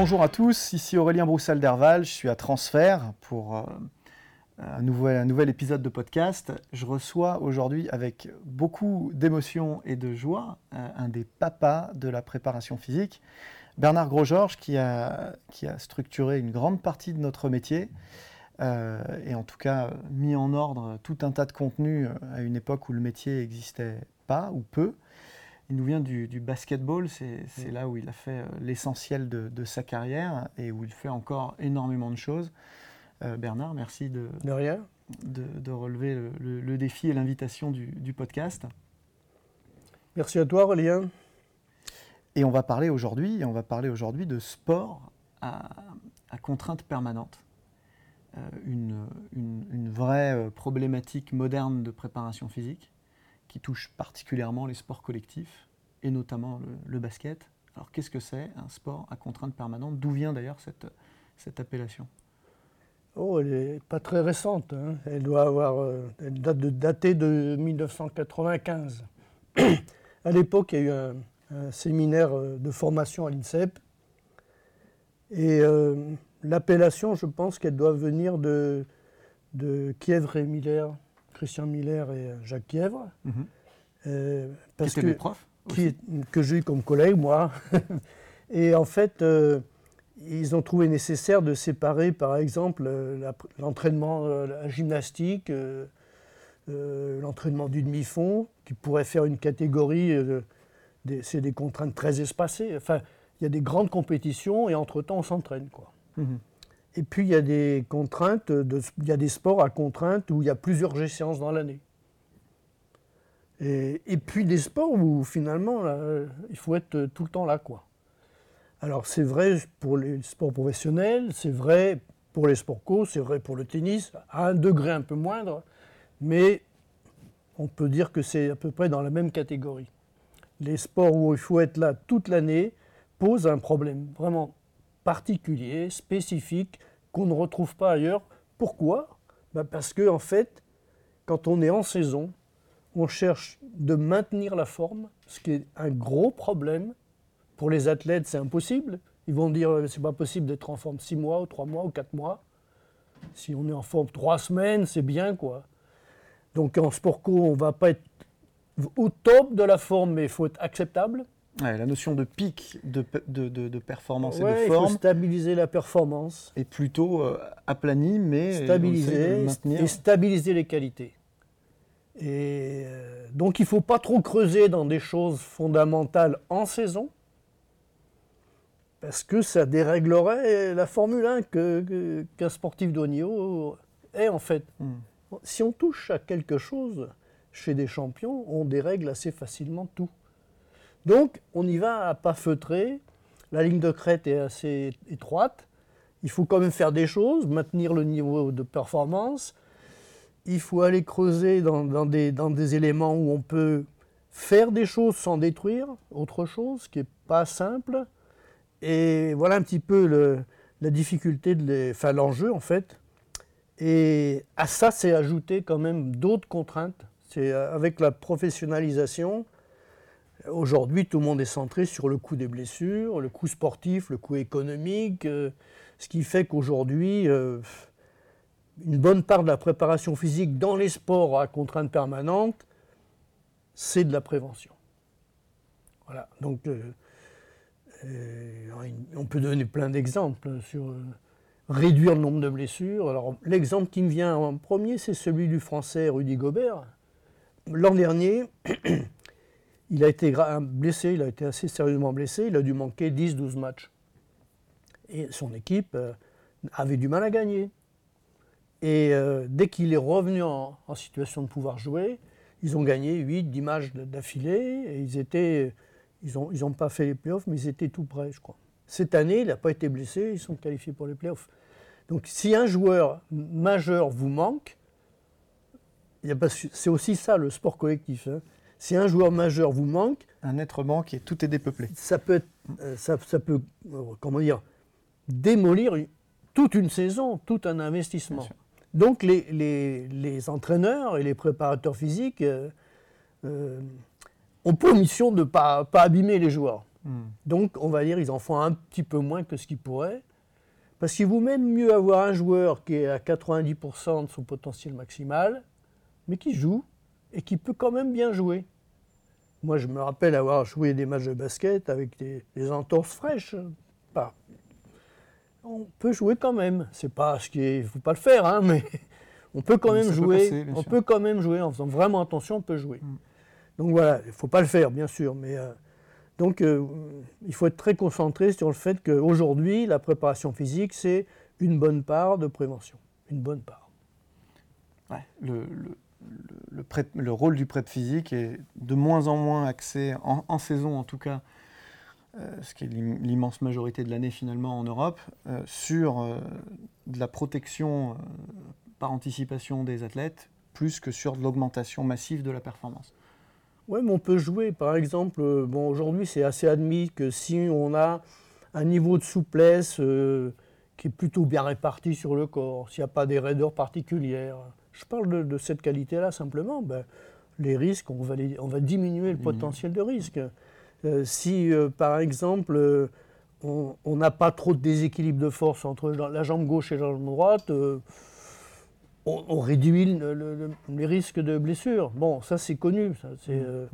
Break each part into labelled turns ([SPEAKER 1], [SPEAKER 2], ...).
[SPEAKER 1] Bonjour à tous, ici Aurélien Broussal d'Herval, je suis à Transfert pour euh, un, nouvel, épisode de podcast. Je reçois aujourd'hui avec beaucoup d'émotion et de joie euh, un des papas de la préparation physique, Bernard Grosgeorges, qui a, structuré une grande partie de notre métier. euh, et en tout cas mis en ordre tout un tas de contenus à une époque où le métier n'existait pas ou peu. Il nous vient du, du basketball, c'est c'est là où il a fait euh, l'essentiel de, de sa carrière et où il fait encore énormément de choses. Euh, Bernard, merci de,
[SPEAKER 2] De rien.
[SPEAKER 1] de, de relever le, le- le défi et l'invitation du, du podcast.
[SPEAKER 2] Merci à toi, Aurélien.
[SPEAKER 1] Et on va parler aujourd'hui, on va parler aujourd'hui de sport à, à contrainte permanente. Euh, une, une- une vraie problématique moderne de préparation physique qui touche particulièrement les sports collectifs et notamment le, le basket. Alors qu'est-ce que c'est un sport à contrainte permanente? D'où vient d'ailleurs cette, cette appellation?
[SPEAKER 2] Oh, elle n'est pas très récente. hein. Elle doit avoir. euh, elle date de, datée de 1995. à l'époque, il y a eu un, un séminaire euh, de formation à l'INSEP. Et euh, l'appellation, je pense qu'elle doit venir de, de Kievre et Miller, Christian Miller et Jacques Kievre. Euh, parce
[SPEAKER 1] Qui étaient
[SPEAKER 2] que-
[SPEAKER 1] des profs?
[SPEAKER 2] Qui que j'ai eu comme collègue, moi. Et en fait, euh, ils ont trouvé nécessaire de séparer, par exemple, euh, la- l'entraînement, euh, la gymnastique, euh, euh, l'entraînement du demi-fond, qui pourrait faire une catégorie, c'est des contraintes très espacées. Enfin, il y a des grandes compétitions et entre-temps, on s'entraîne, quoi.
[SPEAKER 1] Mhm.
[SPEAKER 2] Et puis, il y a des contraintes, de, il y a des sports à contraintes où il y a plusieurs séances dans l'année. Et, puis des sports où finalement, euh, il faut être euh, tout le temps là, quoi. Alors, c'est vrai pour les sports professionnels, c'est vrai pour les sports co, c'est vrai pour le tennis, à un degré un peu moindre, mais on peut dire que c'est à peu près dans la même catégorie. Les sports où il faut être là toute l'année posent un problème vraiment particulier, spécifique, qu'on ne retrouve pas ailleurs. Pourquoi? Ben Parce que, en fait, quand on est en saison, on cherche de maintenir la forme, ce qui est un gros problème. Pour les athlètes, c'est impossible. Ils vont dire euh, c'est pas possible d'être en forme 6 mois, ou 3 mois, ou 4 mois. Si on est en forme 3 semaines, c'est bien, quoi. Donc en sport co, on va pas être au top de la forme, mais il faut être acceptable.
[SPEAKER 1] Ouais, La notion de pic de, pe- de, de- de performance
[SPEAKER 2] Ouais,
[SPEAKER 1] et de
[SPEAKER 2] il faut
[SPEAKER 1] forme
[SPEAKER 2] stabiliser la performance,
[SPEAKER 1] est plutôt euh, aplanie, mais
[SPEAKER 2] stabiliser
[SPEAKER 1] maintenir.
[SPEAKER 2] et stabiliser les qualités. Et euh, donc il ne faut pas trop creuser dans des choses fondamentales en saison, parce que ça déréglerait la Formule 1 que- que- qu'un sportif de haut niveau est en fait.
[SPEAKER 1] Hmm.
[SPEAKER 2] Si on touche à quelque chose chez des champions, on dérègle assez facilement tout. Donc on y va à pas feutrer, la ligne de crête est assez étroite, il faut quand même faire des choses, maintenir le niveau de performance, il faut aller creuser dans, des, éléments où on peut faire des choses sans détruire autre chose, qui n'est pas simple. Et voilà un petit peu la difficulté, de enfin l'enjeu en fait. Et à ça, c'est ajouté quand même d'autres contraintes. C'est euh, avec la professionnalisation. Aujourd'hui, tout le monde est centré sur le coût des blessures, le coût sportif, le coût économique, euh, ce qui fait qu'aujourd'hui, euh, une bonne part de la préparation physique dans les sports à contrainte permanente, c'est de la prévention. Voilà. Donc, euh, euh, on peut donner plein d'exemples sur euh, réduire le nombre de blessures. Alors, l'exemple qui me vient en premier, c'est celui du Français Rudy Gobert. L'an dernier, il a été blessé, il a été assez sérieusement blessé, il a dû manquer 10-12 matchs. Et son équipe avait du mal à gagner. Et euh, dès qu'il est revenu en, en situation de pouvoir jouer, ils ont gagné 8-10 matchs d- d'affilée et ils étaient. Ils n'ont ils ont pas fait les playoffs, mais ils étaient tout près, je crois. Cette année, il n'a pas été blessé, ils sont qualifiés pour les playoffs. Donc si un joueur majeur vous manque, c'est aussi ça le sport collectif. hein. Si un joueur majeur vous manque,
[SPEAKER 1] Un être manque et tout est dépeuplé.
[SPEAKER 2] ça peut, être, euh, ça, ça peut euh, comment dire, démolir toute une saison, tout un investissement. Donc les, les- les entraîneurs et les préparateurs physiques euh, euh, ont pour mission de ne pas, pas abîmer les joueurs. Hmm. Donc, on va dire, ils en font un petit peu moins que ce qu'ils pourraient. Parce qu'il vaut même mieux avoir un joueur qui est à 90% de son potentiel maximal, mais qui joue et qui peut quand même bien jouer. Moi, je me rappelle avoir joué des matchs de basket avec des, entorses fraîches. Pas. On peut jouer quand même. C'est pas ce qui est, faut pas le faire, hein, mais on peut quand même jouer. on peut quand même jouer en faisant vraiment attention. On peut jouer. Mm. Donc voilà, il faut pas le faire, bien sûr, mais euh, donc euh, il faut être très concentré sur le fait qu'aujourd'hui, la préparation physique, c'est une bonne part de prévention, une bonne part.
[SPEAKER 1] Ouais, le, le, rôle du prep physique est de moins en moins axé, en, saison en tout cas, ce qui est l'immense majorité de l'année finalement en Europe, sur de la protection par anticipation des athlètes, plus que sur de l'augmentation massive de la performance.
[SPEAKER 2] Oui, mais on peut jouer. Par exemple, euh, bon, aujourd'hui, c'est assez admis que si on a un niveau de souplesse euh, qui est plutôt bien réparti sur le corps, s'il n'y a pas des raideurs particulières, je parle de, cette qualité-là simplement, ben, les risques, on va, on va diminuer le potentiel de risque. Euh, si, par exemple, on n'a pas trop de déséquilibre de force entre la jambe gauche et la jambe droite, on, réduit les risques de blessure. Bon, ça c'est connu.
[SPEAKER 1] C'est mm. euh,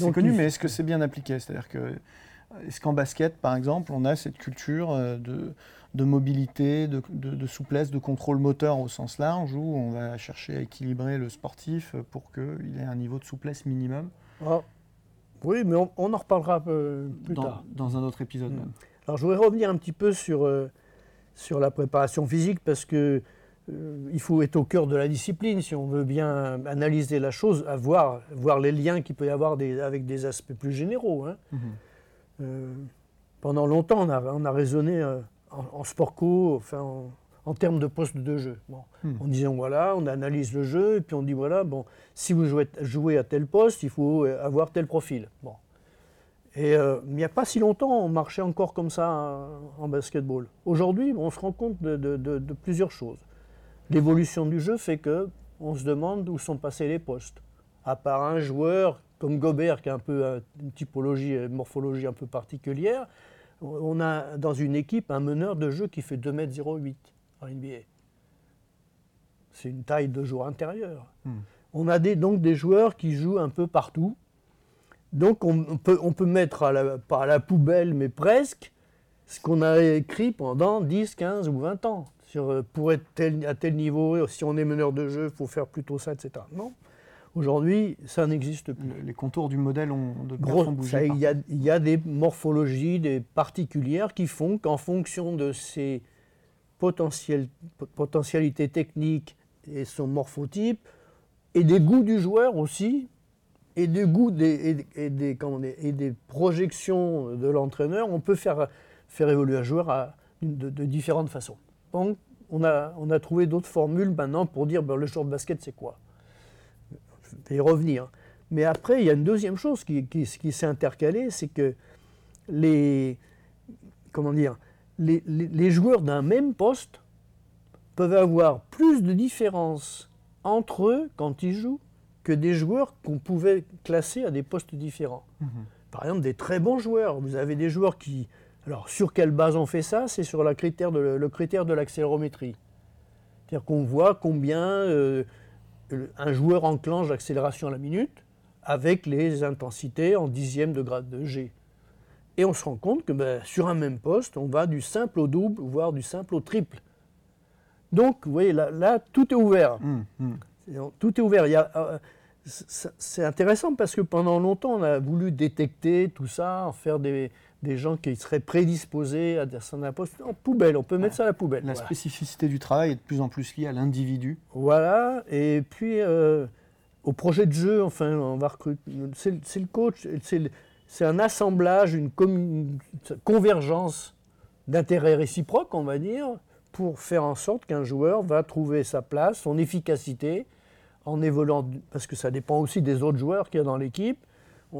[SPEAKER 1] mm. connu, mais est-ce que c'est bien appliqué? C'est-à-dire que est-ce qu'en basket, par exemple, on a cette culture euh, de, mobilité, de, souplesse, de contrôle moteur au sens large, où on va chercher à équilibrer le sportif pour qu'il ait un niveau de souplesse minimum? Ah.
[SPEAKER 2] Oui, mais on, en reparlera plus tard.
[SPEAKER 1] Dans un autre épisode
[SPEAKER 2] mm.
[SPEAKER 1] même.
[SPEAKER 2] Alors je voudrais revenir un petit peu sur, euh, sur la préparation physique, parce que euh, il faut être au cœur de la discipline si on veut bien analyser la chose, voir, voir les liens qu'il peut y avoir avec des aspects plus généraux. Hein. Mhm. Euh, pendant longtemps, on a, on a raisonné euh, en, sport co, enfin, en, termes de poste de jeu. Bon. Mhm. En disant, voilà, on analyse le jeu, et puis on dit, voilà, bon, si vous jouez, jouez à tel poste, il faut avoir tel profil. Bon. Et il n'y a pas si longtemps, on marchait encore comme ça en basketball. Aujourd'hui, on se rend compte de plusieurs choses. L'évolution du jeu fait que on se demande où sont passés les postes. À part un joueur comme Gobert qui a un peu une typologie, une morphologie un peu particulière, on a dans une équipe un meneur de jeu qui fait 2m08 en NBA. C'est une taille de joueur intérieur. Hmm. On a des, donc des joueurs qui jouent un peu partout. Donc on, peut, on peut mettre, à la, pas à la poubelle, mais presque, ce qu'on a écrit pendant 10, 15 ou 20 ans sur, euh, pour être à tel niveau, si on est meneur de jeu, il faut faire plutôt ça, etc. Non. Aujourd'hui, ça n'existe plus.
[SPEAKER 1] Les contours du modèle ont de
[SPEAKER 2] Gros, Il y, il y, a des morphologies des particulières qui font qu'en fonction de ses potentialités techniques et son morphotype, et des goûts du joueur aussi, et des goûts des, et, des, et des projections de l'entraîneur, on peut faire, faire évoluer un joueur de, différentes façons. Donc, on a, on a trouvé d'autres formules maintenant pour dire ben, le de basket, c'est quoi? Je vais y revenir. Mais après, il y a une deuxième chose qui, qui, s'est intercalée, c'est que les, comment dire, les, les, joueurs d'un même poste peuvent avoir plus de différences entre eux quand ils jouent que des joueurs qu'on pouvait classer à des postes différents. Mhm. Par exemple, des très bons joueurs. Vous avez des joueurs qui alors, sur quelle base on fait ça? C'est sur le critère de l'accélérométrie. C'est-à-dire qu'on voit combien euh, un joueur enclenche l'accélération à la minute avec les intensités en dixième de grade de G. Et on se rend compte que ben, sur un même poste, on va du simple au double, voire du simple au triple. Donc, vous voyez, là, tout est ouvert. Mmh, mmh. Tout est ouvert. Euh, c'est intéressant parce que pendant longtemps, on a voulu détecter tout ça, en faire des, des gens qui seraient prédisposés à descendre un poste en poubelle. On peut mettre ça à la poubelle.
[SPEAKER 1] La spécificité du travail est de plus en plus liée à l'individu.
[SPEAKER 2] Voilà. Et puis, euh, au projet de jeu, enfin, on va recruter. C'est le coach, c'est un assemblage, une, une convergence d'intérêts réciproques, on va dire, pour faire en sorte qu'un joueur va trouver sa place, son efficacité, en évoluant, parce que ça dépend aussi des autres joueurs qu'il y a dans l'équipe,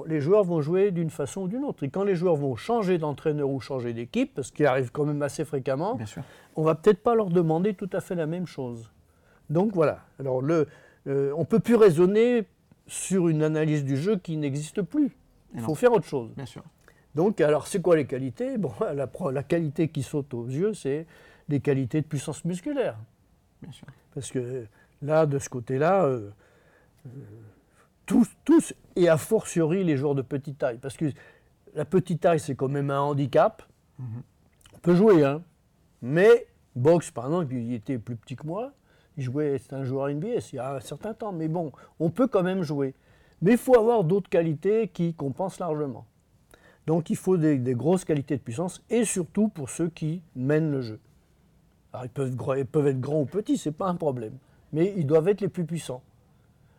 [SPEAKER 2] les joueurs vont jouer d'une façon ou d'une autre. Et quand les joueurs vont changer d'entraîneur ou changer d'équipe, parce qu'il arrive quand même assez fréquemment, Bien sûr. on va peut-être pas leur demander tout à fait la même chose. Donc voilà. Alors le, euh, on peut plus raisonner sur une analyse du jeu qui n'existe plus. Il faut faire autre chose.
[SPEAKER 1] Bien sûr.
[SPEAKER 2] Donc, alors, c'est quoi les qualités? Bon, la, la, qualité qui saute aux yeux, c'est des qualités de puissance musculaire.
[SPEAKER 1] Bien sûr.
[SPEAKER 2] Parce que là, de ce côté-là, euh, euh, tous, tous, et a fortiori les joueurs de petite taille. Parce que la petite taille, c'est quand même un handicap. Mhm. On peut jouer, hein. Mais Box, par exemple, il était plus petit que moi. Il jouait, c'est un joueur NBA il y a un certain temps. Mais bon, on peut quand même jouer. Mais il faut avoir d'autres qualités qui compensent largement. Donc il faut des, grosses qualités de puissance et surtout pour ceux qui mènent le jeu. Alors ils peuvent, être grands ou petits, ce n'est pas un problème. Mais ils doivent être les plus puissants.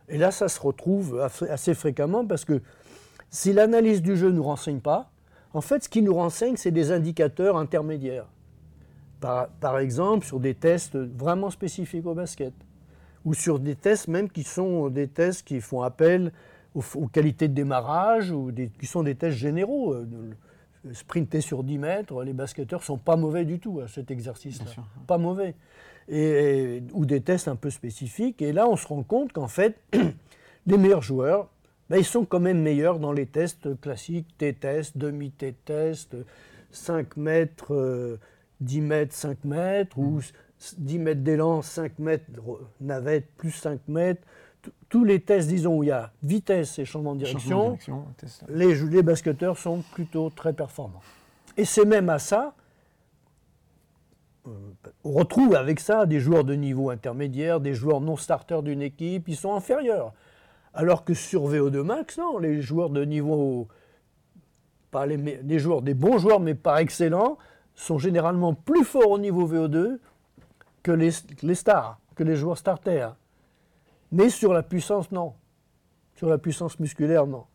[SPEAKER 2] Et là, ça se retrouve assez fréquemment parce que si l'analyse du jeu ne nous renseigne pas, en fait, ce qui nous renseigne, c'est des indicateurs intermédiaires. Par, exemple, sur des tests vraiment spécifiques au basket, ou sur des tests même qui sont des tests qui font appel aux, qualités de démarrage, ou qui sont des tests généraux. Euh, sprinter sur 10 mètres, les basketteurs sont pas mauvais du tout à cet exercice-là. Pas mauvais. Et, ou des tests un peu spécifiques. Et là, on se rend compte qu'en fait, les meilleurs joueurs, ben, ils sont quand même meilleurs dans les tests classiques, T-test, demi-T-test, 5 mètres, 10 mètres, 5 mètres, ou 10 mètres d'élan, 5 mètres navette, plus 5 mètres. Tous les tests, disons, où il y a vitesse et changement de direction, les, les basketteurs sont plutôt très performants. Et c'est même à ça, euh, on retrouve avec ça des joueurs de niveau intermédiaire, des joueurs non starters d'une équipe, ils sont inférieurs. Alors que sur VO2 Max, non, les joueurs de niveau, pas les, les joueurs, des bons joueurs, mais pas excellents, sont généralement plus forts au niveau VO2 que les, les stars, que les joueurs starters. Mais sur la puissance, non. Sur la puissance musculaire, non.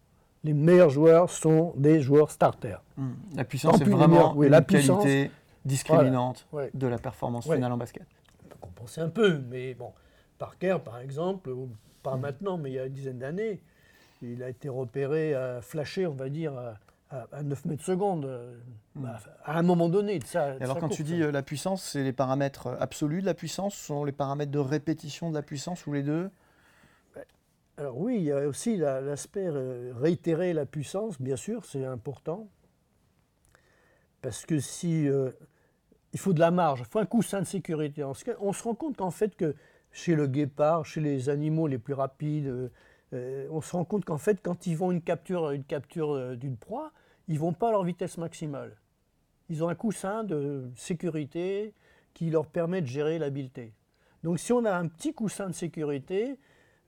[SPEAKER 2] Les meilleurs joueurs sont des joueurs starters.
[SPEAKER 1] Hmm. La puissance est vraiment une qualité discriminante de la performance finale en basket.
[SPEAKER 2] On peut compenser un peu, mais bon. Parker, par exemple, pas hmm. maintenant, mais il y a une dizaine d'années, il a été repéré, à flasher, on va dire, à 9 mètres secondes, euh, hmm. bah, à un moment donné. De ça,
[SPEAKER 1] alors quand tu dis euh, la puissance, c'est les paramètres absolus de la puissance, ce sont les paramètres de répétition de la puissance ou les deux?
[SPEAKER 2] Alors oui, il y a aussi l'aspect euh, réitérer la puissance, bien sûr, c'est important. Parce que si... il faut de la marge, il faut un coussin de sécurité. On se rend compte qu'en fait que chez le guépard, chez les animaux les plus rapides, on se rend compte qu'en fait, quand ils vont une capture, une capture d'une proie, ils vont pas à leur vitesse maximale. Ils ont un coussin de sécurité qui leur permet de gérer l'habileté. Donc si on a un petit coussin de sécurité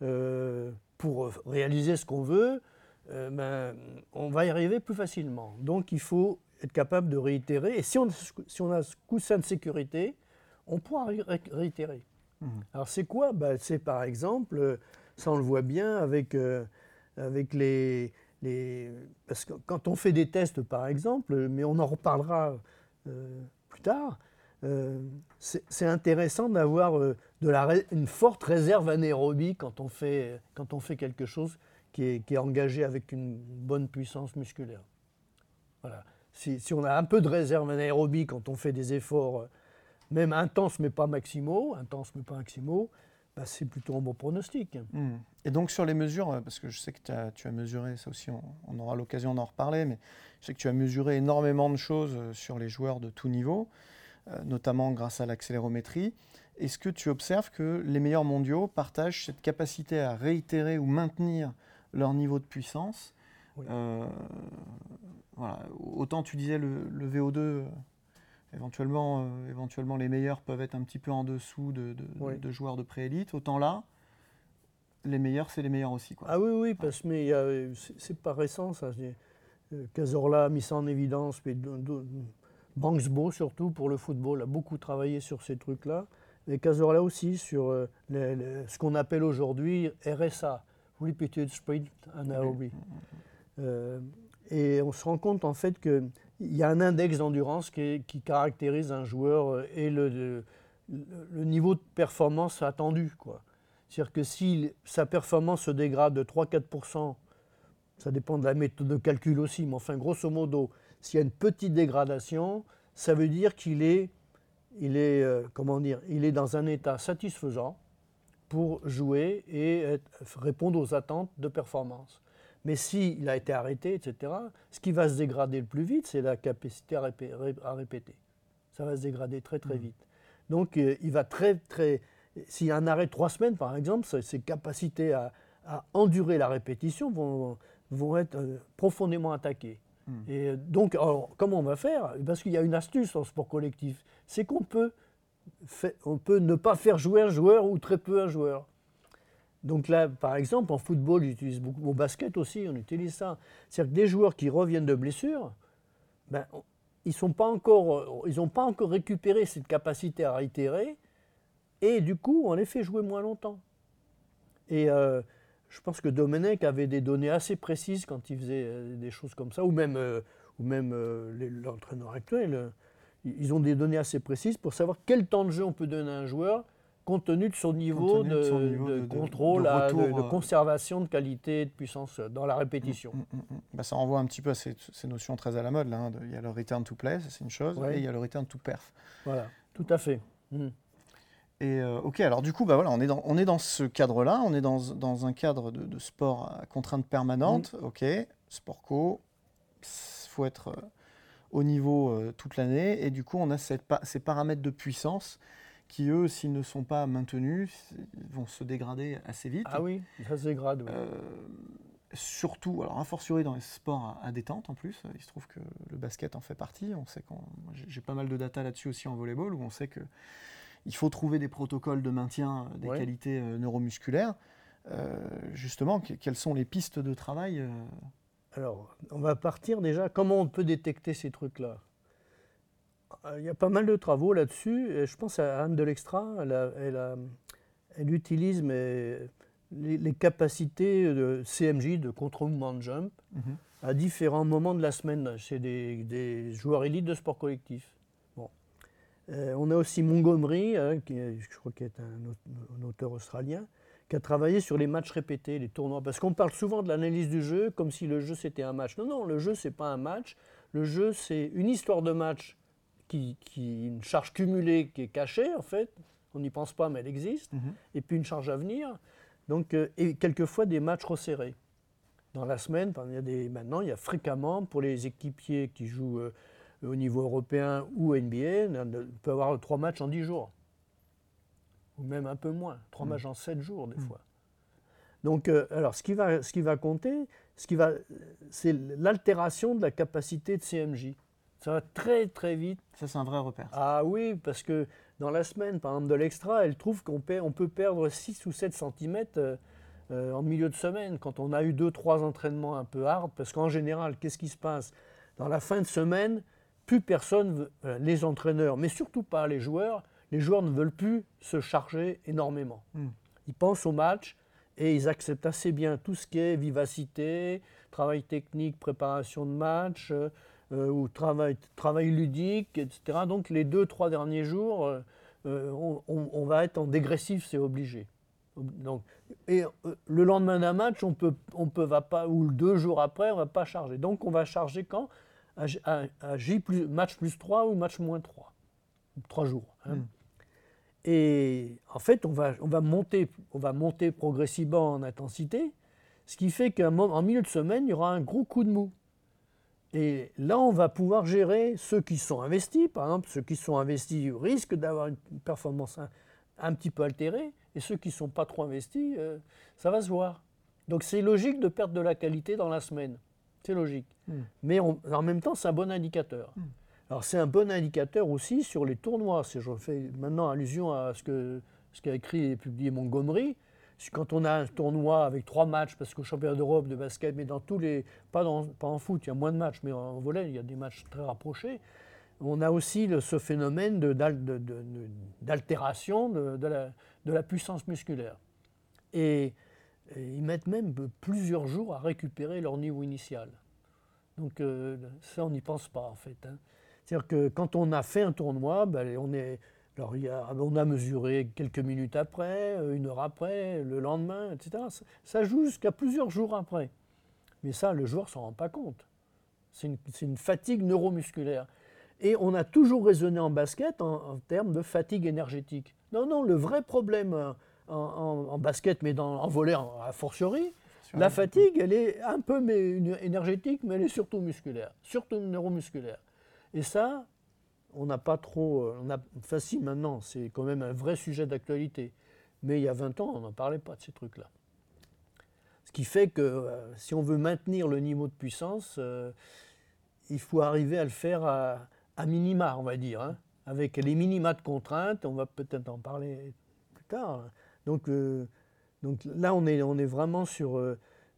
[SPEAKER 2] euh, pour réaliser ce qu'on veut, euh, ben, on va y arriver plus facilement. Donc il faut être capable de réitérer. Et si on, si on a ce coussin de sécurité, on pourra réitérer. Mmh. Alors c'est quoi? Ben, C'est par exemple, ça on le voit bien avec, euh, avec les, parce que quand on fait des tests, par exemple, mais on en reparlera euh, plus tard, euh, c'est intéressant d'avoir euh, une forte réserve anaérobie quand on fait, quand on fait quelque chose qui est, qui est, engagé avec une bonne puissance musculaire. Voilà. Si, si, on a un peu de réserve anaérobie quand on fait des efforts, même intenses mais pas maximaux, intenses mais pas maximaux, bah, c'est plutôt un bon pronostic.
[SPEAKER 1] Hmm. Et donc sur les mesures, euh, parce que je sais que tu as mesuré, ça aussi on, aura l'occasion d'en reparler, mais je sais que tu as mesuré énormément de choses euh, sur les joueurs de tout niveau, euh, notamment grâce à l'accélérométrie. Est-ce que tu observes que les meilleurs mondiaux partagent cette capacité à réitérer ou maintenir leur niveau de puissance? Voilà. Autant tu disais le, le VO2 Éventuellement, euh, éventuellement, les meilleurs peuvent être un petit peu en dessous de, de, joueurs de préélite. Autant là, les meilleurs, c'est les meilleurs aussi. Quoi.
[SPEAKER 2] Ah oui, oui, parce que c'est pas récent ça. Euh, Cazorla a mis ça en évidence, mais Banksbo surtout pour le football a beaucoup travaillé sur ces trucs-là. Et Cazorla aussi sur euh, ce qu'on appelle aujourd'hui RSA, Repeated Sprint Anaerobic. et on se rend compte en fait que il y a un index d'endurance qui, caractérise un joueur euh, et le, le, niveau de performance attendu. C'est-à-dire que si sa performance se dégrade de 3-4%, ça dépend de la méthode de calcul aussi, mais enfin, grosso modo, s'il y a une petite dégradation, ça veut dire qu'il est, il est, euh, comment dire, il est dans un état satisfaisant pour jouer et répondre aux attentes de performance. Mais s'il a été arrêté, etc., ce qui va se dégrader le plus vite, c'est la capacité à, répéter. Ça va se dégrader très très mmh. vite. Donc euh, il va très très. S'il y a un arrêt de trois semaines, par exemple, ses capacités à, endurer la répétition vont, vont être euh, profondément attaquées. Mmh. Et euh, donc, comment on va faire? Parce qu'il y a une astuce en sport collectif, c'est qu'on peut, on peut ne pas faire jouer un joueur ou très peu un joueur. Donc là, par exemple, en football, j'utilise beaucoup, au basket aussi, on utilise ça. C'est-à-dire que des joueurs qui reviennent de blessure, ben, ils n'ont pas, encore, pas encore récupéré cette capacité à réitérer, et du coup, on les fait jouer moins longtemps. Et euh, je pense que Domenech avait des données assez précises quand il faisait euh, des choses comme ça, ou même, euh, ou même l'entraîneur actuel. Ils ont des données assez précises pour savoir quel temps de jeu on peut donner à un joueur compte tenu de son niveau, de, contrôle, de, euh, conservation de qualité de puissance dans la répétition. Mm,
[SPEAKER 1] mm, mm, bah, ça renvoie un petit peu à ces, notions très à la mode. Là, hein, il y a le return to play, c'est une chose, et il y a le return to perf.
[SPEAKER 2] Voilà, tout à fait.
[SPEAKER 1] Et euh, ok, alors du coup, bah voilà, on est dans, on est dans ce cadre-là, on est dans, dans un cadre de, sport à contrainte permanente, ok, sport co, il faut être euh, au niveau toute l'année, et du coup, on a cette, ces paramètres de puissance qui, eux, s'ils ne sont pas maintenus, vont se dégrader assez vite.
[SPEAKER 2] Ah oui, ça se dégrade. Euh,
[SPEAKER 1] surtout, alors a fortiori dans les sports à, détente en plus, il se trouve que le basket en fait partie. On sait j'ai pas mal de data là-dessus aussi en volleyball où on sait que il faut trouver des protocoles de maintien des qualités euh, neuromusculaires. Euh, justement, quelles sont les pistes de travail
[SPEAKER 2] Alors, on va partir déjà. Comment on peut détecter ces trucs-là? Il y a pas mal de travaux là-dessus. Je pense à Anne de l'Extra. Elle, utilise les, capacités de CMJ, de control movement jump, mhm. à différents moments de la semaine chez des, joueurs élites de sport collectif. Euh, on a aussi Montgomery, hein, qui je crois qu'il est un, auteur australien, qui a travaillé sur les matchs répétés, les tournois. Parce qu'on parle souvent de l'analyse du jeu comme si le jeu c'était un match. Non, non, le jeu c'est pas un match. Le jeu c'est une histoire de match qui, une charge cumulée qui est cachée, en fait. On n'y pense pas, mais elle existe. Mhm. Et puis une charge à venir. Donc, euh, et quelqueuvent des matchs resserrés. Dans la semaine, il y a des, maintenant, il y a fréquemment, pour les équipiers qui jouent euh, au niveau européen ou NBA, on peut avoir trois matchs en dix jours. Ou même un peu moins. Trois mhm. matchs en sept jours, des mhm. fois. Donc, euh, alors, ce qui va, ce qui va compter, ce qui va, c'est l'altération de la capacité de CMJ. Ça va très très vite.
[SPEAKER 1] Ça, c'est un vrai repère.
[SPEAKER 2] Ah oui, parce que dans la semaine, par exemple, de l'extra, elle trouve qu'on on peut perdre 6 ou 7 cm euh, euh, en milieu de semaine, quand on a eu 2-3 entraînements un peu hard. Parce qu'en général, qu'est-ce qui se passe? Dans la fin de semaine, plus personne, euh, les entraîneurs, mais surtout pas les joueurs, les joueurs ne veulent plus se charger énormément. Hmm. Ils pensent au match et ils acceptent assez bien tout ce qui est vivacité, travail technique, préparation de match. Euh, ou travail, travail ludique, etc. Donc les deux, trois derniers jours, euh, euh, on, va être en dégressif, c'est obligé. Donc, et le lendemain d'un match, on peut, on peut va pas, ou deux jours après, on va pas charger. Donc on va charger quand? À, J plus, match plus 3 ou match moins 3. Trois jours. Hein. Hmm. Et en fait, on va, on, va monter, on va monter progressivement en intensité, ce qui fait qu'en milieu de semaine, il y aura un gros coup de mou. Et là, on va pouvoir gérer ceux qui sont investis. Par exemple, ceux qui sont investis risquent d'avoir une performance un, petit peu altérée. Et ceux qui ne sont pas trop investis, euh, ça va se voir. Donc c'est logique de perdre de la qualité dans la semaine. C'est logique. Hmm. Mais en même temps, c'est un bon indicateur. Hmm. Alors c'est un bon indicateur aussi sur les tournois. Si je fais maintenant allusion à ce qu'a ce écrit et publié Montgomery, quand on a un tournoi avec trois matchs, parce qu'au championnat d'Europe de basket, mais dans tous les. Pas, pas en foot, il y a moins de matchs, mais en volet, il y a des matchs très rapprochés. On a aussi ce phénomène d'altération de, de, la, puissance musculaire. Et, ils mettent même plusieurs jours à récupérer leur niveau initial. Donc euh, ça, on n'y pense pas en fait. Hein. C'est-à-dire que quand on a fait un tournoi, ben, on a mesuré quelques minutes après, euh, une heure après, le lendemain, etc. Ça, joue jusqu'à plusieurs jours après. Mais ça, le joueur ne s'en rend pas compte. C'est une, fatigue neuromusculaire. Et on a toujours raisonné en basket en, termes de fatigue énergétique. Non, non, le vrai problème en, basket, mais dans, en volet a fortiori, La fatigue, elle est un peu mais, énergétique, mais elle est surtout musculaire, surtout neuromusculaire. Et ça, on n'a pas trop. Euh, on a, facile maintenant, c'est quand même un vrai sujet d'actualité. Mais il y a 20 ans, on n'en parlait pas de ces trucs-là. Ce qui fait que euh, si on veut maintenir le niveau de puissance, euh, il faut arriver à le faire à, minima, on va dire. Hein. avec les minima de contraintes, on va peut-être en parler plus tard. Donc, donc là, on est, on est vraiment sur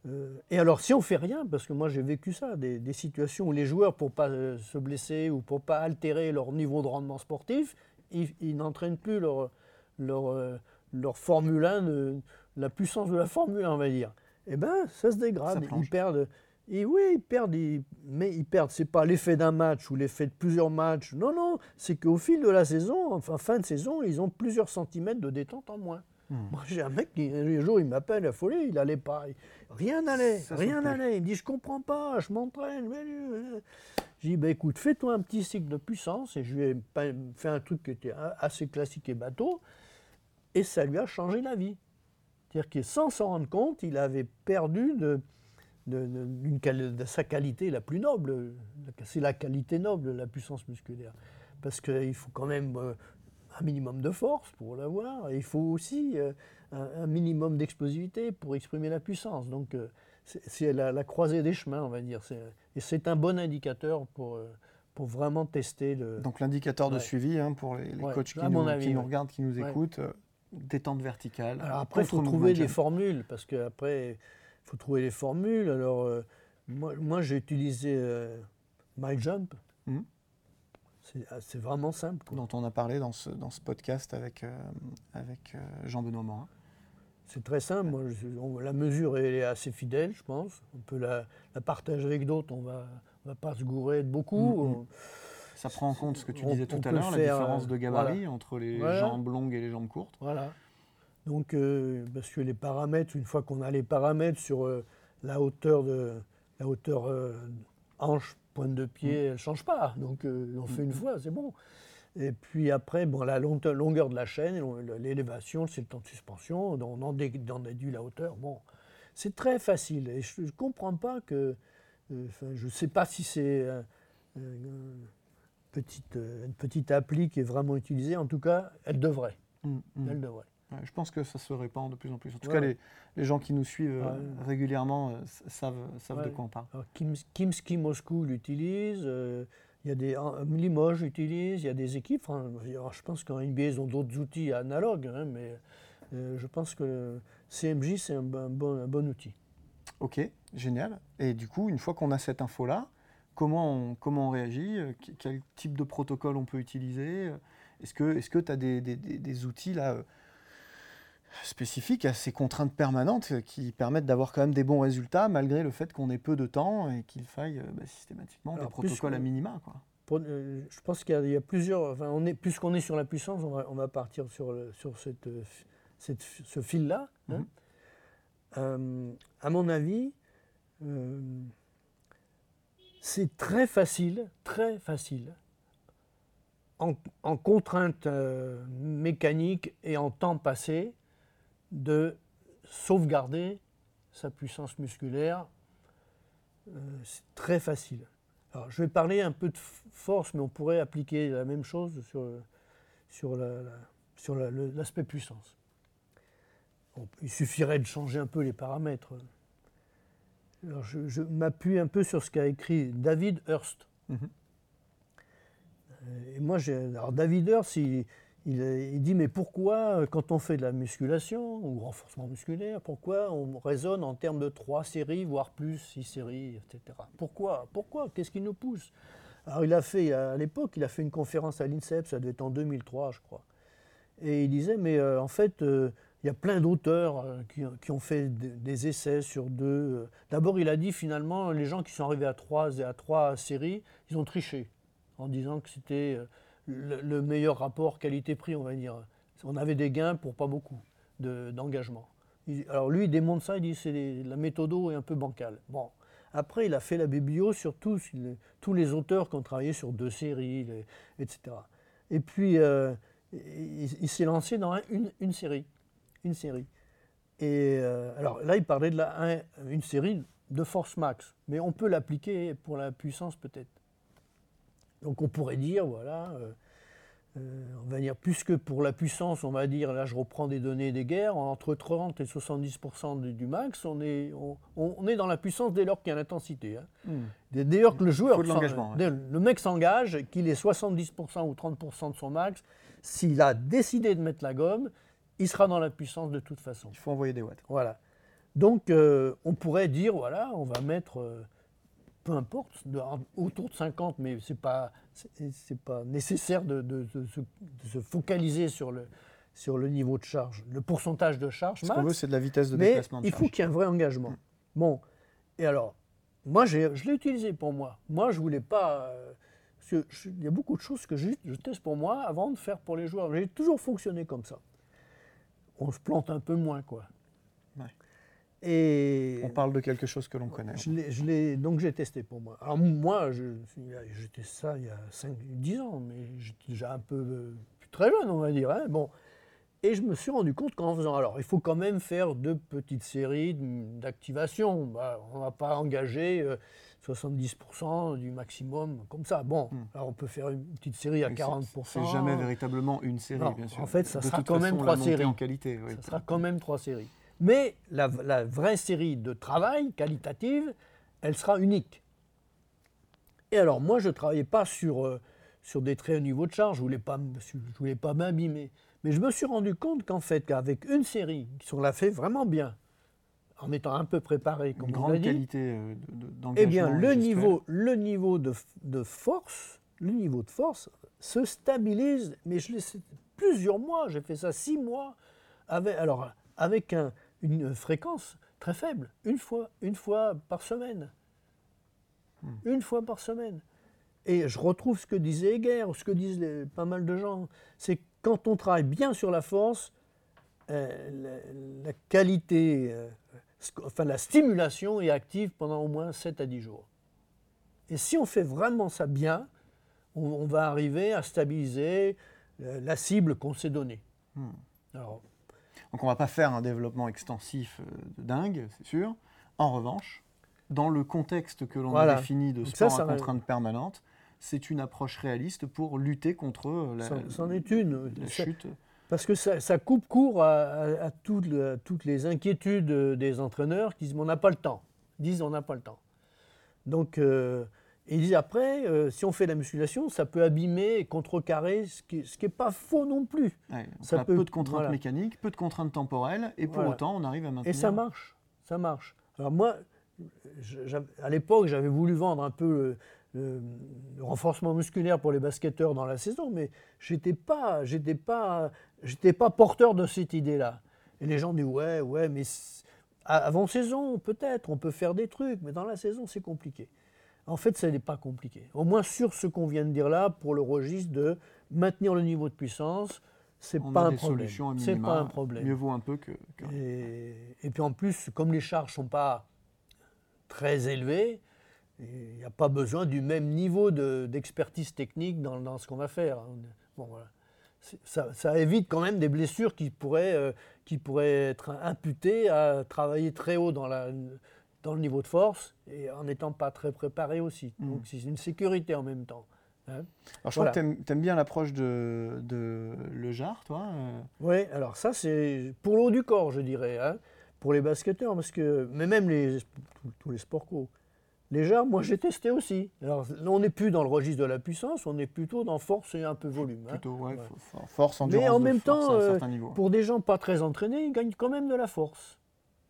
[SPEAKER 2] euh, et alors, si on fait rien, parce que moi j'ai vécu ça, des, situations où les joueurs, pour pas euh, se blesser ou pour pas altérer leur niveau de rendement sportif, ils, n'entraînent plus leur, leur, euh, leur Formule 1, la puissance de la Formule 1, on va dire. Eh bien, ça se dégrade. ils perdent. Et oui, ils perdent, mais ils perdent. C'est pas l'effet d'un match ou l'effet de plusieurs matchs. Non, non, c'est qu'au fil de la saison, enfin fin de saison, ils ont plusieurs centimètres de détente en moins. Hmm. Moi, j'ai un mec qui, un jour, il m'appelle affolé, il allait pas. Rien n'allait, rien n'allait. Il me dit Je comprends pas, je m'entraîne. J'ai dit bah, Écoute, fais-toi un petit cycle de puissance. Et je lui ai fait un truc qui était assez classique et bateau. Et ça lui a changé la vie. C'est-à-dire que sans s'en rendre compte, il avait perdu de, de, de, sa qualité la plus noble. C'est la qualité noble, la puissance musculaire. Parce qu'il faut quand même euh, un minimum de force pour l'avoir. Il faut aussi euh, un, minimum d'explosivité pour exprimer la puissance. Donc euh, c'est la, croisée des chemins, on va dire. Et c'est un bon indicateur pour, euh, pour vraiment tester le.
[SPEAKER 1] Donc l'indicateur de suivi hein, pour les, coachs qui, nous, regardent, qui nous écoutent, détente verticale.
[SPEAKER 2] après, il faut trouver des formules, parce qu'après, il faut trouver les formules. Alors, moi, moi j'ai utilisé MyJump. Mmh. Ah, c'est vraiment simple.
[SPEAKER 1] Dont on a parlé dans ce, dans ce podcast avec, euh, avec euh, Jean-Benoît Morin.
[SPEAKER 2] C'est très simple. la mesure est assez fidèle, je pense. On peut la, partager avec d'autres. On va, va pas se gourer de beaucoup. Mm, mm.
[SPEAKER 1] Ça prend en compte ce que tu disais tout à l'heure, la différence de gabarit entre les jambes longues et les jambes courtes.
[SPEAKER 2] Voilà. Donc, euh, parce que les paramètres, une fois qu'on a les paramètres sur la hauteur de la hauteur hanche pointe de pied, mm. elle ne change pas. Donc euh, on fait une mm. fois, c'est bon. Et puis après, bon, la longueur de la chaîne, l'élévation, c'est le temps de suspension, on en déduit la hauteur. Bon, c'est très facile. Et je ne comprends pas que. Euh, je ne sais pas si c'est euh, une, petite, une petite appli qui est vraiment utilisée. En tout cas, elle devrait. Mm,
[SPEAKER 1] elle devrait je pense que ça se répand de plus en plus. En tout cas, les, les, gens qui nous suivent euh, régulièrement euh, savent, savent de quoi on parle.
[SPEAKER 2] Kim, Kimski Moscou l'utilise, euh, il y a des, Limoges l'utilise, il y a des équipes. je pense qu'en NBA, ils ont d'autres outils analogues, hein, mais je pense que CMJ, c'est un, bon, un bon outil.
[SPEAKER 1] Ok, génial. Et du coup, une fois qu'on a cette info-là, comment on, comment on réagit Quel type de protocole on peut utiliser Est-ce que tu as des, des, des, outils là spécifique à ces contraintes permanentes qui permettent d'avoir quand même des bons résultats malgré le fait qu'on ait peu de temps et qu'il faille euh, bah, systématiquement des protocoles à minima. Quoi.
[SPEAKER 2] Euh, je pense qu'il y, a plusieurs. Enfin, on est, puisqu'on est sur la puissance, on va, partir sur, sur cette, cette, ce fil-là. Hein. Mhm. Euh, à mon avis, c'est très facile, très facile, en, en contraintes mécaniques et en temps passé, de sauvegarder sa puissance musculaire. Euh, c'est très facile. Alors, je vais parler un peu de force, mais on pourrait appliquer la même chose sur, sur, sur l'aspect puissance. il suffirait de changer un peu les paramètres. Alors, je, m'appuie un peu sur ce qu'a écrit David Hurst. Mm-hmm. Euh, et moi, alors David Hurst, il, il, dit mais pourquoi, euh, quand on fait de la musculation ou renforcement musculaire, pourquoi on raisonne en termes de trois séries, voire plus, six séries, etc. Pourquoi Pourquoi? Qu'est-ce qui nous pousse? Alors il a fait, à l'époque, il a fait une conférence à l'INSEP, ça devait être en 2003, je crois. Et il disait, mais euh, en fait, euh, il y a plein d'auteurs qui, ont fait des essais sur deux. D'abord, il a dit finalement, les gens qui sont arrivés à trois, à trois séries, ils ont triché en disant que c'était le, meilleur rapport qualité-prix, on va dire. On avait des gains pour pas beaucoup d'engagement. alors lui, il démontre ça, il dit que la méthode est un peu bancale. Bon. Après, il a fait la biblio sur tous, les auteurs qui ont travaillé sur deux séries, etc. Et puis, euh, il, s'est lancé dans une, série. Une série. Et euh, alors là, il parlait de la, série de force max, mais on peut l'appliquer pour la puissance peut-être. Donc on pourrait dire, voilà, euh, euh, on va dire, puisque pour la puissance, on va dire, là je reprends des données des guerres, entre 30 et 70% du, du max, on est, on, on est dans la puissance dès lors qu'il y a l'intensité. hein.
[SPEAKER 1] Hmm.
[SPEAKER 2] Dès, dès lors que le joueur,
[SPEAKER 1] ouais.
[SPEAKER 2] le mec s'engage, qu'il ait 70% ou 30% de son max, s'il a décidé de mettre la gomme, il sera dans la puissance de toute façon.
[SPEAKER 1] Il faut envoyer des watts.
[SPEAKER 2] Voilà. Donc, euh, on pourrait dire, voilà, on va mettre, peu importe, de- autour de 50, mais ce n'est pas, c'est- pas nécessaire de, de- de se, de se focaliser sur le, sur le niveau de charge, le pourcentage de charge
[SPEAKER 1] Ce qu'on veut, c'est de la vitesse de
[SPEAKER 2] Mais
[SPEAKER 1] déplacement. de
[SPEAKER 2] il faut qu'il y ait un vrai engagement. Bon, et alors, moi, j'ai- je l'ai utilisé pour moi. Moi, je voulais pas. euh, parce que je- il y a beaucoup de choses que je, je teste pour moi avant de faire pour les joueurs. J'ai toujours fonctionné comme ça. On se plante un peu moins, quoi.
[SPEAKER 1] Ouais.
[SPEAKER 2] Et
[SPEAKER 1] On parle de quelque chose que l'on connaît.
[SPEAKER 2] je l'ai- donc j'ai testé pour moi. Alors moi, testé ça il y a 5, 10 ans, mais j'étais déjà un peu euh, très jeune, on va dire. hein. Bon. Et je me suis rendu compte qu'en faisant, alors il faut quand même faire de petites séries d'activation. Bah, on ne va pas engager euh, 70% du maximum comme ça. Bon,
[SPEAKER 1] Hmm.
[SPEAKER 2] alors on peut faire une petite série à
[SPEAKER 1] Mais c'est-
[SPEAKER 2] 40%.
[SPEAKER 1] C'est jamais véritablement une série,
[SPEAKER 2] Non,
[SPEAKER 1] bien sûr.
[SPEAKER 2] en fait, ça
[SPEAKER 1] de
[SPEAKER 2] sera
[SPEAKER 1] toute
[SPEAKER 2] quand
[SPEAKER 1] façon,
[SPEAKER 2] même trois séries.
[SPEAKER 1] en qualité. oui.
[SPEAKER 2] Ça sera quand même trois séries. Mais la, la vraie série de travail qualitative, elle sera unique. Et alors, moi, je ne travaillais pas sur, euh, sur des très hauts niveaux de charge, je ne voulais pas, m'abîmer. Mais je me suis rendu compte qu'en fait, qu'avec une série, si on l'a fait vraiment bien, en étant un peu préparé, comme
[SPEAKER 1] Une grande
[SPEAKER 2] dit,
[SPEAKER 1] qualité euh, de- de-
[SPEAKER 2] eh
[SPEAKER 1] d'engagement.
[SPEAKER 2] bien, le niveau, le niveau de, de force, le niveau de force se stabilise. Mais je l'ai plusieurs mois. J'ai fait ça six mois. Avec, alors, avec un- une fréquence très faible, une fois, une fois par semaine.
[SPEAKER 1] Hmm.
[SPEAKER 2] Une fois par semaine. Et je retrouve ce que disait Heger, ce que disent les- pas mal de gens. C'est quand on travaille bien sur la force, euh, la, la qualité, euh, enfin la stimulation est active pendant au moins 7 à 10 jours. Et si on fait vraiment ça bien, on, on va arriver à stabiliser euh, la cible qu'on s'est donnée.
[SPEAKER 1] Hmm.
[SPEAKER 2] Alors,
[SPEAKER 1] Donc on va pas faire un développement extensif euh, de dingue, c'est sûr. En revanche, dans le contexte que l'on
[SPEAKER 2] Voilà.
[SPEAKER 1] a défini de sport
[SPEAKER 2] ça, ça
[SPEAKER 1] à contrainte permanente, c'est une approche réaliste pour lutter contre euh, la,
[SPEAKER 2] c'en c'en est une.
[SPEAKER 1] la chute.
[SPEAKER 2] Parce que ça, ça coupe court à, à- à toutes, le- à toutes les inquiétudes des entraîneurs qui disent on n'a pas le temps. Ils disent on n'a pas le temps. Donc, euh, et ils disent après, euh, si on fait la musculation, ça peut abîmer et contrecarrer, ce qui n'est pas faux non plus.
[SPEAKER 1] Ouais,
[SPEAKER 2] ça peut-
[SPEAKER 1] peu de contraintes
[SPEAKER 2] voilà.
[SPEAKER 1] mécaniques, peu de contraintes temporelles, et pour
[SPEAKER 2] Voilà.
[SPEAKER 1] autant on arrive à maintenir.
[SPEAKER 2] Et ça marche, ça marche. Alors moi, je- à l'époque, j'avais voulu vendre un peu le, le- le renforcement musculaire pour les basketteurs dans la saison, mais j'étais pas, j'étais pas, j'étais pas porteur de cette idée-là. Et les gens disent ouais, ouais, mais avant saison peut-être, on peut faire des trucs, mais dans la saison c'est compliqué. En fait, ça n'est pas compliqué. Au moins sur ce qu'on vient de dire là, pour le registre de maintenir le niveau de puissance, c'est pas
[SPEAKER 1] a
[SPEAKER 2] un
[SPEAKER 1] des
[SPEAKER 2] problème. C'est pas un problème.
[SPEAKER 1] Mieux vaut un peu que. que-
[SPEAKER 2] Et, et puis en plus, comme les charges ne sont pas très élevées, il n'y a pas besoin du même niveau de- d'expertise technique dans, dans ce qu'on va faire. Bon, voilà. Ça évite quand même des blessures qui pourraient, euh, qui pourraient être imputées à travailler très haut dans, la, dans le niveau de force et en n'étant pas très préparé aussi.
[SPEAKER 1] Mm.
[SPEAKER 2] Donc c'est une sécurité en même temps. hein.
[SPEAKER 1] Alors je
[SPEAKER 2] Voilà.
[SPEAKER 1] crois que tu aimes bien l'approche de, de Le Jar, toi. euh,
[SPEAKER 2] Oui, alors ça c'est pour le haut du corps, je dirais, hein, pour les basketteurs, parce que, mais même les, tous- les sports co. Les jarres, moi j'ai testé aussi. Alors on n'est plus dans le registre de la puissance, on est plutôt dans force et un peu volume. hein.
[SPEAKER 1] Plutôt, ouais,
[SPEAKER 2] Ouais.
[SPEAKER 1] fo- force, endurance.
[SPEAKER 2] Mais en même temps, euh. Pour des gens pas très entraînés, ils gagnent quand même de la force.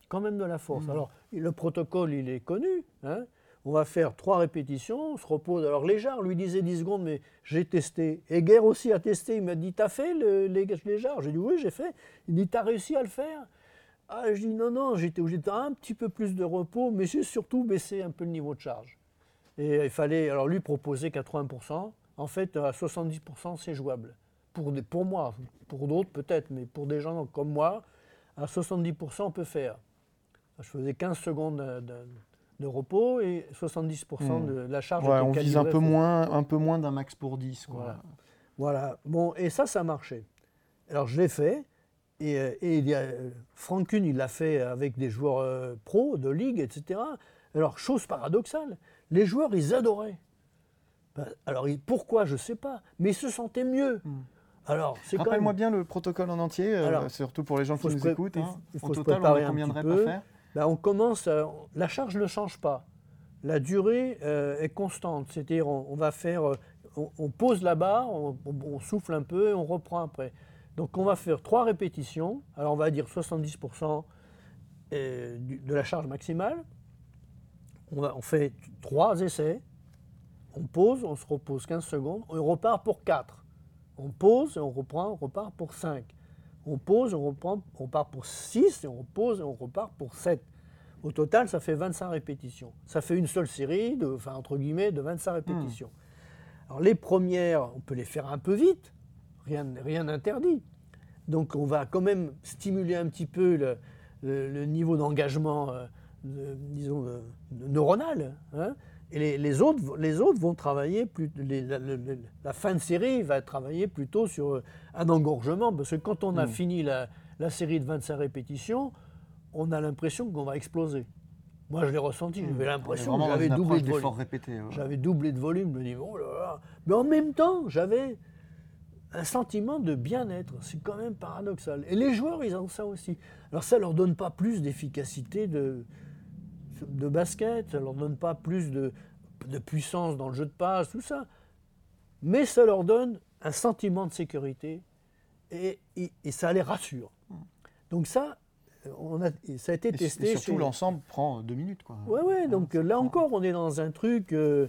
[SPEAKER 2] Quand même de la force.
[SPEAKER 1] Mhm.
[SPEAKER 2] Alors, le protocole, il est connu. hein. On va faire trois répétitions, on se repose. Alors, Léjard lui disait 10 secondes, mais j'ai testé. Et Guerre aussi a testé. Il m'a dit T'as fait le, les Léjard J'ai dit Oui, j'ai fait. Il dit T'as réussi à le faire? Ah, Je dis Non, non, j'étais obligé de un petit peu plus de repos, mais j'ai surtout baissé un peu le niveau de charge. Et il fallait, alors lui proposer 80%. En fait, à 70%, c'est jouable. Pour, des- pour moi, pour d'autres peut-être, mais pour des gens comme moi, à 70%, on peut faire. Je faisais 15 secondes de, repos et 70%
[SPEAKER 1] Hmm.
[SPEAKER 2] de la charge
[SPEAKER 1] Ouais, on vise un peu moins, un peu moins d'un max pour 10. Quoi.
[SPEAKER 2] Voilà. Voilà. Bon, et ça, ça marchait. Alors, je l'ai fait. Et, euh, et il y a, euh, Frank Kuhn, il l'a fait avec des joueurs euh, pros, de ligue, etc. Alors, chose paradoxale, les joueurs, ils adoraient. Ben, alors, pourquoi, je ne sais pas, mais ils se sentaient mieux. Alors, c'est même...
[SPEAKER 1] Rappelle-moi bien le protocole en entier, euh, surtout pour les gens qui nous écoutent. hein. total, on a combien de reps à faire
[SPEAKER 2] Ben, on commence, euh, la charge ne change pas. La durée euh, est constante, c'est-à-dire on, va faire, euh, on, pose la barre, on, souffle un peu et on reprend après. Donc on va faire trois répétitions, alors on va dire 70% euh, du- de la charge maximale. On, fait trois essais, on pose, on se repose 15 secondes, on repart pour 4. On pose, on reprend, on repart pour 5. On pose, on reprend, on repart pour 6, et on repose, et on repart pour 7. Au total, ça fait 25 répétitions. Ça fait une seule série, de, entre guillemets, de 25 répétitions. Alors les premières, on peut les faire un peu vite, rien rien n'interdit. Donc on va quand même stimuler un petit peu le, niveau d'engagement, euh, disons, neuronal. hein. Et les, les autres, les autres vont travailler, plus, les- la, fin de série va travailler plutôt sur euh, un engorgement, parce que quand on a
[SPEAKER 1] Mm.
[SPEAKER 2] fini la, la série de 25 répétitions, on a l'impression qu'on va exploser. Moi, je l'ai ressenti, j'avais
[SPEAKER 1] On est
[SPEAKER 2] l'impression que j'avais doublé de volume.
[SPEAKER 1] d'effort répété. ouais.
[SPEAKER 2] J'avais doublé de volume, je me dis, oh là là. Mais en même temps, j'avais un sentiment de bien-être. C'est quand même paradoxal. Et les joueurs, ils ont ça aussi. Alors ça leur donne pas plus d'efficacité de, de basket, ça leur donne pas plus de, de puissance dans le jeu de passe, tout ça. Mais ça leur donne un sentiment de sécurité et, et- et ça les rassure. Donc ça, on a, ça a été
[SPEAKER 1] Et,
[SPEAKER 2] testé.
[SPEAKER 1] et surtout,
[SPEAKER 2] chez-
[SPEAKER 1] l'ensemble prend deux minutes. Quoi.
[SPEAKER 2] Ouais, ouais, donc euh, là encore, on est dans un truc euh,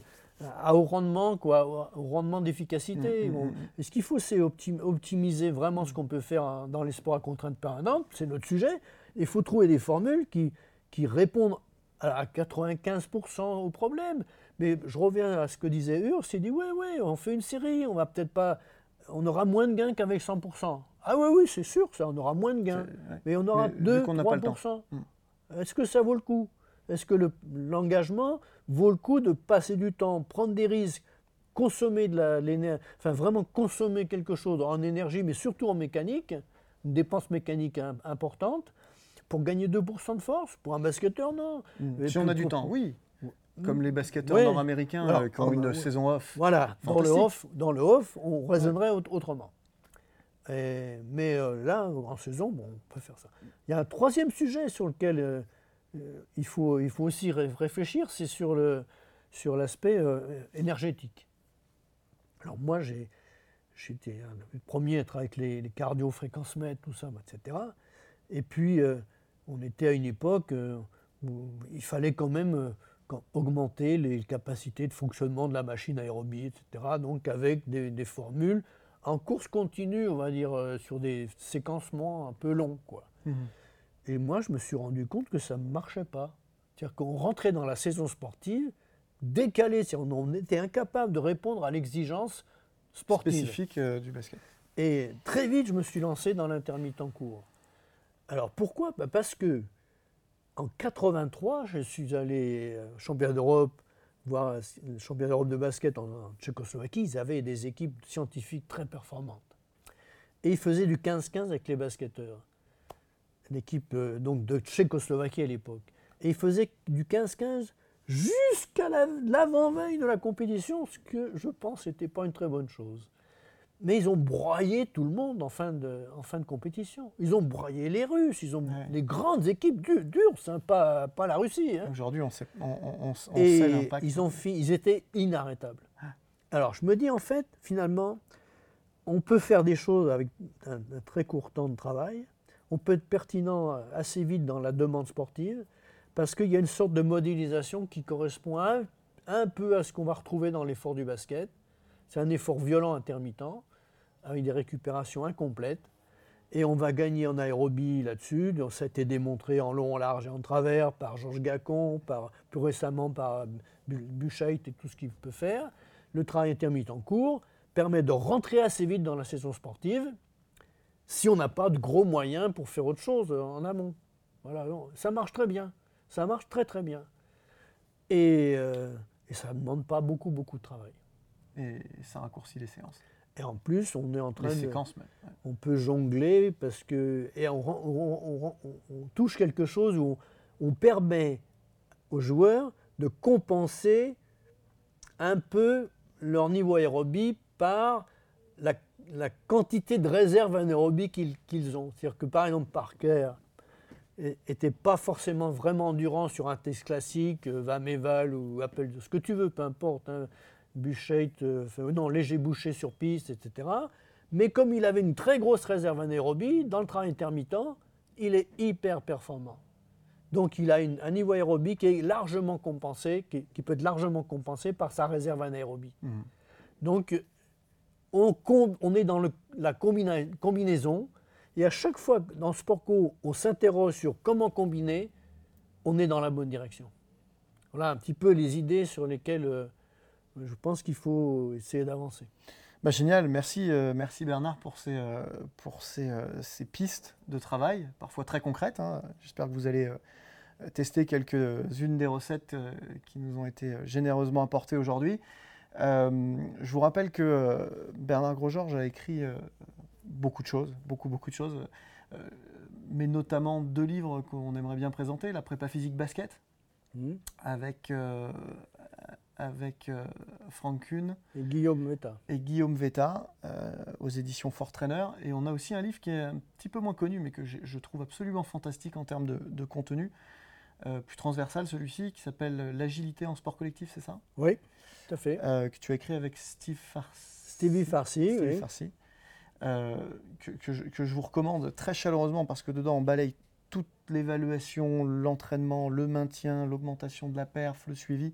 [SPEAKER 2] à haut rendement, quoi, au rendement d'efficacité.
[SPEAKER 1] Mm, mm, mm.
[SPEAKER 2] ce qu'il faut, c'est optim- optimiser vraiment ce qu'on peut faire hein, dans les sports à contrainte permanente, c'est notre sujet. Il faut trouver des formules qui, qui répondent à 95% au problème. Mais je reviens à ce que disait Urs, il dit, ouais, ouais, on fait une série, on va peut-être pas... On aura moins de gains qu'avec 100%. Ah oui, oui, c'est sûr, ça, on aura moins de gains.
[SPEAKER 1] Ouais.
[SPEAKER 2] Mais on aura
[SPEAKER 1] Mais vu
[SPEAKER 2] 2,
[SPEAKER 1] qu'on n'a pas le
[SPEAKER 2] 3%.
[SPEAKER 1] Mm.
[SPEAKER 2] Est-ce que ça vaut le coup? Est-ce que le- l'engagement vaut le coup de passer du temps, prendre des risques, consommer de la- l'énergie, enfin vraiment consommer quelque chose en énergie, mais surtout en mécanique, une dépense mécanique im- importante, pour gagner 2% de force Pour un basketteur, non.
[SPEAKER 1] Mm. Si on a du
[SPEAKER 2] pour-
[SPEAKER 1] temps, oui. Comme les basketteurs
[SPEAKER 2] Ouais.
[SPEAKER 1] nord-américains
[SPEAKER 2] Alors,
[SPEAKER 1] euh, qui ont
[SPEAKER 2] oh,
[SPEAKER 1] une
[SPEAKER 2] bah, ouais.
[SPEAKER 1] saison off.
[SPEAKER 2] Voilà, dans le, off, dans le off, on raisonnerait aut- autrement. Et- mais euh, là, en saison, bon, on peut faire ça. Il y a un troisième sujet sur lequel euh, il, faut, il faut aussi ré- réfléchir, c'est sur le sur l'aspect énergétique. Alors moi, j'ai j'étais le premier à être avec les, les cardio fréquences mètres, tout ça, etc. Et puis, euh, on était à une époque euh, où il fallait quand même euh, augmenter les capacités de fonctionnement de la machine aérobie, etc. Donc avec des, des formules en course continue, on va dire, euh, sur des séquencements un peu longs. Quoi.
[SPEAKER 1] Mhm.
[SPEAKER 2] Et moi, je me suis rendu compte que ça ne marchait pas. C'est-à-dire qu'on rentrait dans la saison sportive décalé, c'est-à-dire on était incapable de répondre à l'exigence sportive.
[SPEAKER 1] Spécifique euh, du basket.
[SPEAKER 2] Et très vite, je me suis lancé dans l'intermittent court. Alors pourquoi? Bah, Parce que en 83, je suis allé euh, championnat d'Europe, voir euh, le championnat d'Europe de basket en, Tchécoslovaquie. Ils avaient des équipes scientifiques très performantes. Et ils faisaient du 15-15 avec les basketteurs. L'équipe euh, de Tchécoslovaquie à l'époque. Et ils faisaient du 15-15 jusqu'à la- l'avant-veille de la compétition, ce que je pense n'était pas une très bonne chose. Mais ils ont broyé tout le monde en fin de, en fin de compétition. Ils ont broyé les Russes, ils ont
[SPEAKER 1] Ouais.
[SPEAKER 2] des grandes équipes du- dures, hein, pas, pas la Russie. hein.
[SPEAKER 1] Aujourd'hui, on sait, on, on- on- on sait l'impact.
[SPEAKER 2] ils, ont fi- ils étaient inarrêtables. Alors je me dis en fait, finalement, on peut faire des choses avec un, un très court temps de travail. On peut être pertinent euh, assez vite dans la demande sportive parce qu'il y a une sorte de modélisation qui correspond un peu à ce qu'on va retrouver dans l'effort du basket. C'est un effort violent intermittent avec des récupérations incomplètes. Et on va gagner en aérobie là-dessus. Donc, Ça a été démontré en long, en large et en travers par Georges Gacon, par, plus récemment par Bu- Buchheit et tout ce qu'il peut faire. Le travail intermittent court permet de rentrer assez vite dans la saison sportive si on n'a pas de gros moyens pour faire autre chose euh, en amont. Voilà, ça marche très bien. Ça marche très très bien. Et, euh, et ça ne demande pas beaucoup beaucoup de travail.
[SPEAKER 1] Et ça raccourcit les séances.
[SPEAKER 2] Et en plus, on est en train
[SPEAKER 1] Les
[SPEAKER 2] de.
[SPEAKER 1] séquences même. ouais.
[SPEAKER 2] on peut jongler parce que et on, rend- on- on- on- on touche quelque chose où on, permet aux joueurs de compenser un peu leur niveau aérobie par la, la quantité de réserve anaérobie qu'ils ont. C'est-à-dire que par exemple Parker n'était pas forcément vraiment endurant sur un test classique, euh, Vameval ou Appel, ce que tu veux, peu importe, hein, Euh, enfin, non, léger bouché sur piste, etc. Mais comme il avait une très grosse réserve anaérobie, dans le travail intermittent, il est hyper performant. Donc il a une- un niveau aérobie qui est largement compensé, qui, qui peut être largement compensé par sa réserve anaérobie.
[SPEAKER 1] Mhm.
[SPEAKER 2] Donc on, est dans le- la combina- combinaison, et à chaque fois dans Sport Co, on s'interroge sur comment combiner, on est dans la bonne direction. Voilà un petit peu les idées sur lesquelles euh, je pense qu'il faut essayer d'avancer.
[SPEAKER 1] Bah, génial, merci, euh, merci Bernard pour ces, euh, pour ces, euh, ces pistes de travail, parfois très concrètes. hein. J'espère que vous allez tester quelques-unes des recettes qui nous ont été généreusement apportées aujourd'hui. Je vous rappelle que Bernard Grosgeorges a écrit beaucoup de choses, beaucoup, beaucoup de choses, mais notamment deux livres qu'on aimerait bien présenter, La prépa physique basket,
[SPEAKER 2] Mhm.
[SPEAKER 1] avec, avec euh, Franck Kuhn
[SPEAKER 2] Et Guillaume Meta.
[SPEAKER 1] et Guillaume Vetta euh, aux éditions Fort Trainer. Et on a aussi un livre qui est un petit peu moins connu, mais que je trouve absolument fantastique en termes de, de contenu, euh, plus transversal celui-ci, qui s'appelle L'agilité en sport collectif, c'est ça?
[SPEAKER 2] Oui, tout à fait.
[SPEAKER 1] Euh, Que tu as écrit avec Steve Farsi.
[SPEAKER 2] Stevie Farsi, oui.
[SPEAKER 1] Farsi. Que, que je, que je vous recommande très chaleureusement parce que dedans on balaye toute l'évaluation, l'entraînement, le maintien, l'augmentation de la perf, le suivi,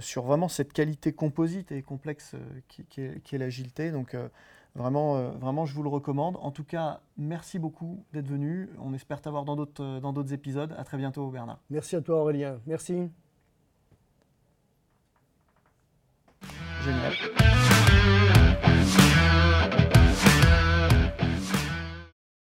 [SPEAKER 1] sur vraiment cette qualité composite et complexe euh, qui, qui est, est l'agilité. Donc euh, vraiment, euh, vraiment, je vous le recommande. En tout cas, merci beaucoup d'être venu. On espère t'avoir dans d'autres euh, dans d'autres épisodes. À très bientôt, Bernard.
[SPEAKER 2] Merci à toi Aurélien. Merci.
[SPEAKER 1] Génial.